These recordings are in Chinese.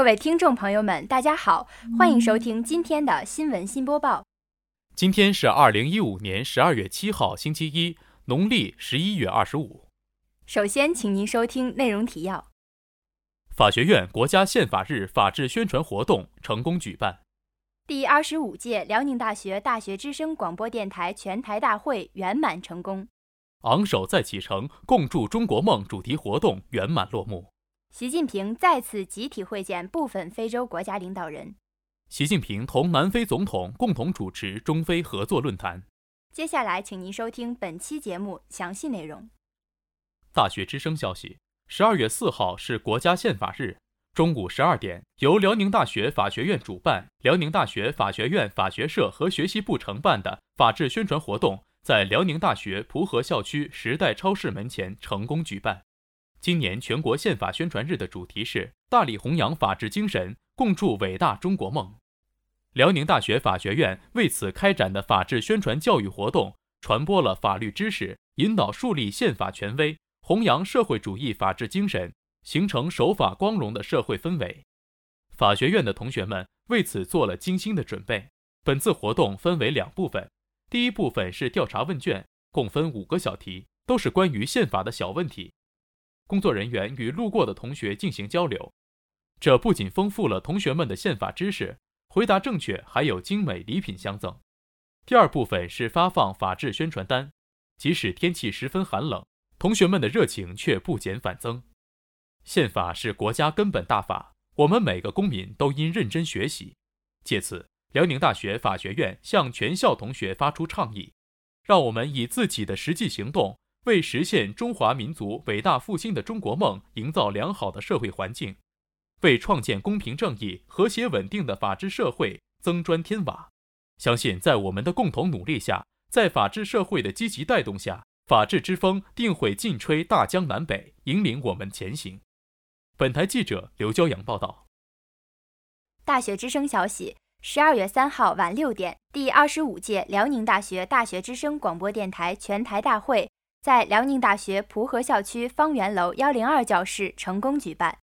各位听众朋友们，大家好，欢迎收听今天的新闻新播报。今天是二零一五年十二月七号，星期一，农历十一月二十五。首先，请您收听内容提要：法学院国家宪法日法治宣传活动成功举办；第二十五届辽宁大学大学之声广播电台全台大会圆满成功；昂首再启程，共筑中国梦主题活动圆满落幕。习近平再次集体会见部分非洲国家领导人。习近平同南非总统共同主持中非合作论坛。接下来，请您收听本期节目详细内容。大学之声消息：十二月四号是国家宪法日，中午十二点，由辽宁大学法学院主办、辽宁大学法学院法学社和学习部承办的法治宣传活动，在辽宁大学蒲河校区时代超市门前成功举办。今年全国宪法宣传日的主题是“大力弘扬法治精神，共筑伟大中国梦”。辽宁大学法学院为此开展的法治宣传教育活动，传播了法律知识，引导树立宪法权威，弘扬社会主义法治精神，形成守法光荣的社会氛围。法学院的同学们为此做了精心的准备。本次活动分为两部分，第一部分是调查问卷，共分五个小题，都是关于宪法的小问题。工作人员与路过的同学进行交流，这不仅丰富了同学们的宪法知识，回答正确还有精美礼品相赠。第二部分是发放法治宣传单，即使天气十分寒冷，同学们的热情却不减反增。宪法是国家根本大法，我们每个公民都应认真学习。借此，辽宁大学法学院向全校同学发出倡议，让我们以自己的实际行动。为实现中华民族伟大复兴的中国梦营造良好的社会环境，为创建公平正义、和谐稳定的法治社会增砖添瓦。相信在我们的共同努力下，在法治社会的积极带动下，法治之风定会劲吹大江南北，引领我们前行。本台记者刘骄阳报道。大学之声消息：十二月三号晚六点，第二十五届辽宁大学大学之声广播电台全台大会。在辽宁大学蒲河校区方圆楼幺零二教室成功举办。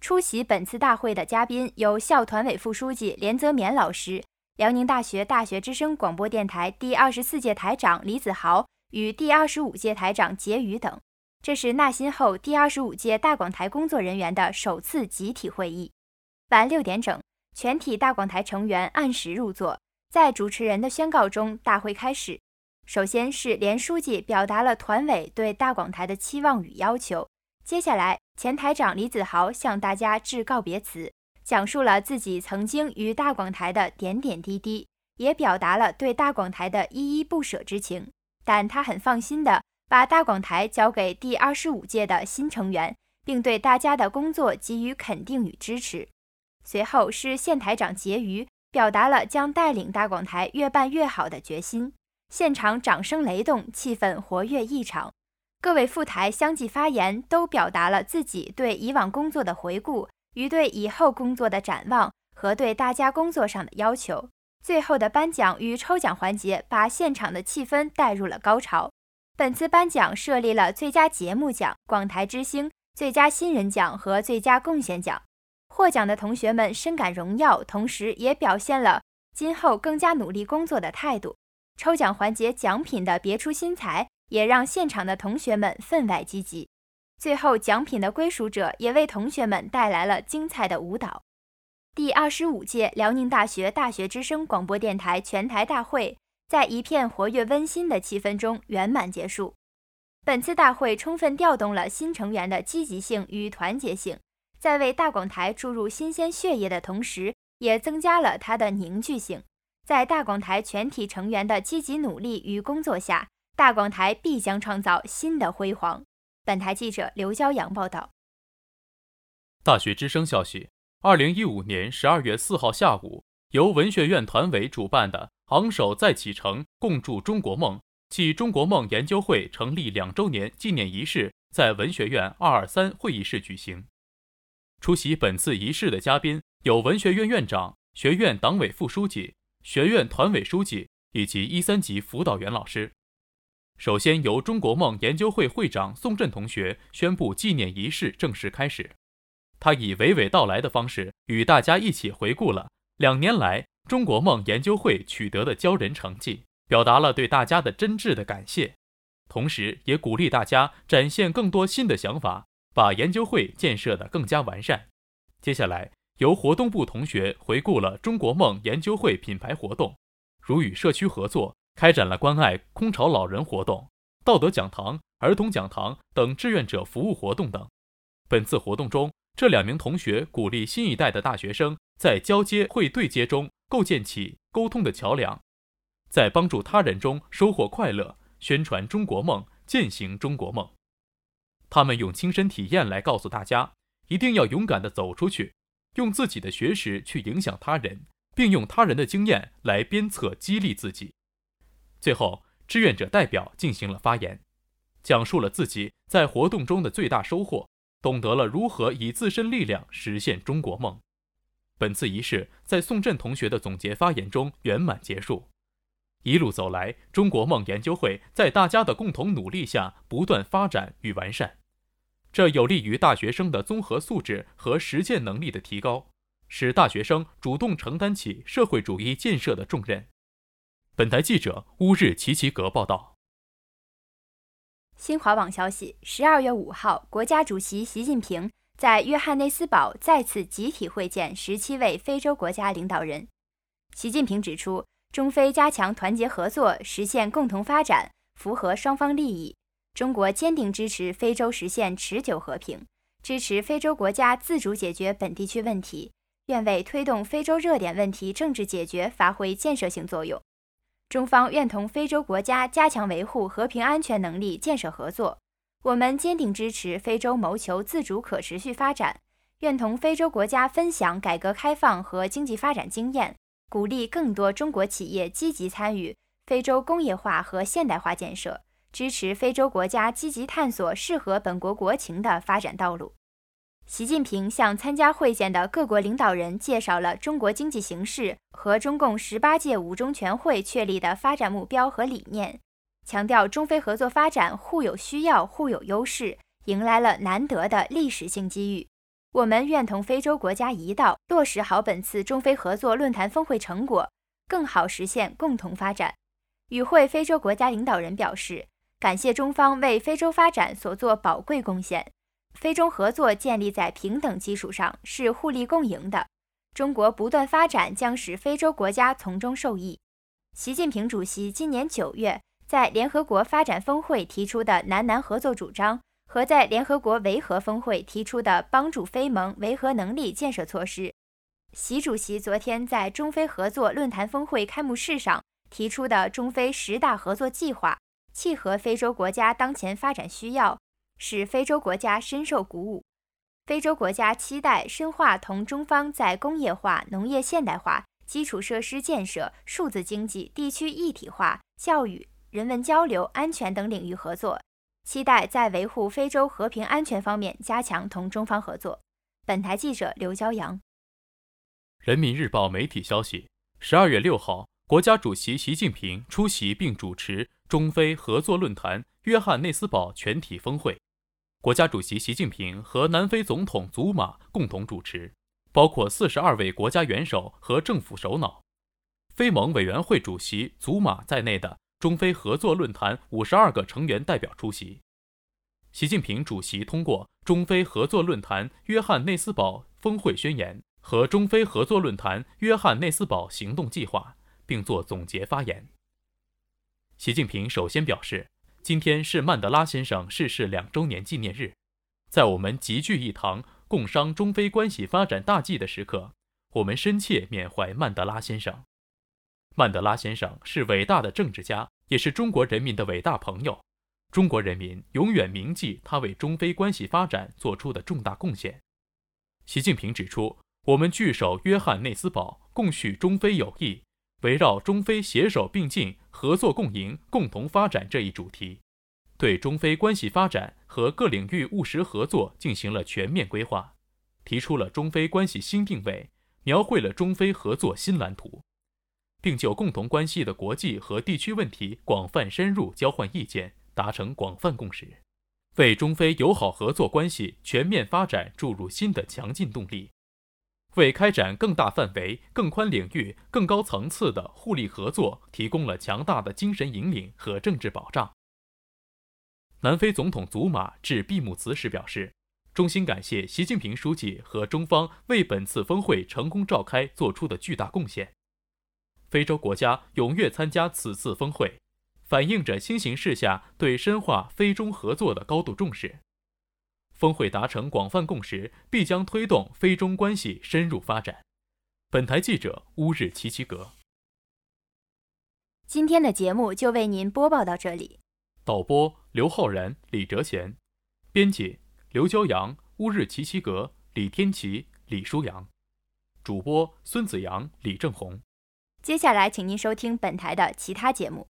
出席本次大会的嘉宾有校团委副书记连泽勉老师、辽宁大学大学之声广播电台第二十四届台长李子豪与第二十五届台长杰宇等。这是纳新后第二十五届大广台工作人员的首次集体会议。晚六点整，全体大广台成员按时入座。在主持人的宣告中，大会开始。首先是连书记表达了团委对大广台的期望与要求。接下来，前台长李子豪向大家致告别词，讲述了自己曾经与大广台的点点滴滴，也表达了对大广台的依依不舍之情。但他很放心的把大广台交给第二十五届的新成员，并对大家的工作给予肯定与支持。随后是县台长结余，表达了将带领大广台越办越好的决心。现场掌声雷动，气氛活跃异常。各位副台相继发言，都表达了自己对以往工作的回顾与对以后工作的展望和对大家工作上的要求。最后的颁奖与抽奖环节把现场的气氛带入了高潮。本次颁奖设立了最佳节目奖、广台之星、最佳新人奖和最佳贡献奖。获奖的同学们深感荣耀，同时也表现了今后更加努力工作的态度。抽奖环节奖品的别出心裁，也让现场的同学们分外积极。最后，奖品的归属者也为同学们带来了精彩的舞蹈。第二十五届辽宁大学大学之声广播电台全台大会在一片活跃温馨的气氛中圆满结束。本次大会充分调动了新成员的积极性与团结性，在为大广台注入新鲜血液的同时，也增加了它的凝聚性。在大广台全体成员的积极努力与工作下，大广台必将创造新的辉煌。本台记者刘骄阳报道。大学之声消息：二零一五年十二月四号下午，由文学院团委主办的“昂首再启程，共筑中国梦”暨中国梦研究会成立两周年纪念仪式在文学院二二三会议室举行。出席本次仪式的嘉宾有文学院院长、学院党委副书记。学院团委书记以及一三级辅导员老师，首先由中国梦研究会会长宋振同学宣布纪念仪式正式开始。他以娓娓道来的方式与大家一起回顾了两年来中国梦研究会取得的骄人成绩，表达了对大家的真挚的感谢，同时也鼓励大家展现更多新的想法，把研究会建设得更加完善。接下来，由活动部同学回顾了中国梦研究会品牌活动，如与社区合作开展了关爱空巢老人活动、道德讲堂、儿童讲堂等志愿者服务活动等。本次活动中，这两名同学鼓励新一代的大学生在交接会对接中构建起沟通的桥梁，在帮助他人中收获快乐，宣传中国梦，践行中国梦。他们用亲身体验来告诉大家，一定要勇敢地走出去，用自己的学识去影响他人，并用他人的经验来鞭策激励自己。最后，志愿者代表进行了发言，讲述了自己在活动中的最大收获。懂得了如何以自身力量实现中国梦。本次仪式在宋振同学的总结发言中圆满结束。一路走来，中国梦研究会在大家的共同努力下不断发展与完善，这有利于大学生的综合素质和实践能力的提高，使大学生主动承担起社会主义建设的重任。本台记者乌日奇奇格报道。新华网消息：十二月五号，国家主席习近平在约翰内斯堡再次集体会见十七位非洲国家领导人。习近平指出，中非加强团结合作，实现共同发展，符合双方利益。中国坚定支持非洲实现持久和平，支持非洲国家自主解决本地区问题，愿为推动非洲热点问题政治解决发挥建设性作用。中方愿同非洲国家加强维护和平安全能力建设合作。我们坚定支持非洲谋求自主可持续发展，愿同非洲国家分享改革开放和经济发展经验，鼓励更多中国企业积极参与非洲工业化和现代化建设，支持非洲国家积极探索适合本国国情的发展道路。习近平向参加会见的各国领导人介绍了中国经济形势和中共十八届五中全会确立的发展目标和理念，强调中非合作发展互有需要、互有优势，迎来了难得的历史性机遇。我们愿同非洲国家一道落实好本次中非合作论坛峰会成果，更好实现共同发展。与会非洲国家领导人表示，感谢中方为非洲发展所做宝贵贡献。非中合作建立在平等基础上，是互利共赢的。中国不断发展将使非洲国家从中受益。习近平主席今年九月在联合国发展峰会提出的南南合作主张，和在联合国维和峰会提出的帮助非盟维和能力建设措施。习主席昨天在中非合作论坛峰会开幕式上提出的中非十大合作计划，契合非洲国家当前发展需要。使非洲国家深受鼓舞，非洲国家期待深化同中方在工业化、农业现代化、基础设施建设、数字经济、地区一体化、教育、人文交流、安全等领域合作，期待在维护非洲和平安全方面加强同中方合作。本台记者刘骄阳。人民日报媒体消息：十二月六号，国家主席习近平出席并主持中非合作论坛约翰内斯堡全体峰会。国家主席习近平和南非总统祖马共同主持，包括四十二位国家元首和政府首脑、非盟委员会主席祖马在内的中非合作论坛五十二个成员代表出席。习近平主席通过中非合作论坛约翰内斯堡峰会宣言和中非合作论坛约翰内斯堡行动计划，并作总结发言。习近平首先表示。今天是曼德拉先生逝世两周年纪念日，在我们集聚一堂共商中非关系发展大计的时刻，我们深切缅怀曼德拉先生。曼德拉先生是伟大的政治家，也是中国人民的伟大朋友。中国人民永远铭记他为中非关系发展做出的重大贡献。习近平指出，我们聚首约翰内斯堡，共叙中非友谊。围绕中非携手并进、合作共赢、共同发展这一主题，对中非关系发展和各领域务实合作进行了全面规划，提出了中非关系新定位，描绘了中非合作新蓝图，并就共同关系的国际和地区问题广泛深入交换意见，达成广泛共识。为中非友好合作关系全面发展注入新的强劲动力，为开展更大范围、更宽领域、更高层次的互利合作提供了强大的精神引领和政治保障。南非总统祖马致闭幕词时表示，衷心感谢习近平书记和中方为本次峰会成功召开做出的巨大贡献。非洲国家踊跃参加此次峰会。反映着新形势下对深化非中合作的高度重视。峰会达成广泛共识，必将推动非中关系深入发展。本台记者乌日齐齐格。今天的节目就为您播报到这里。导播刘浩然、李哲贤，编辑刘骄阳、乌日齐齐格、李天琪、李舒阳，主播孙子阳、李正红。接下来，请您收听本台的其他节目。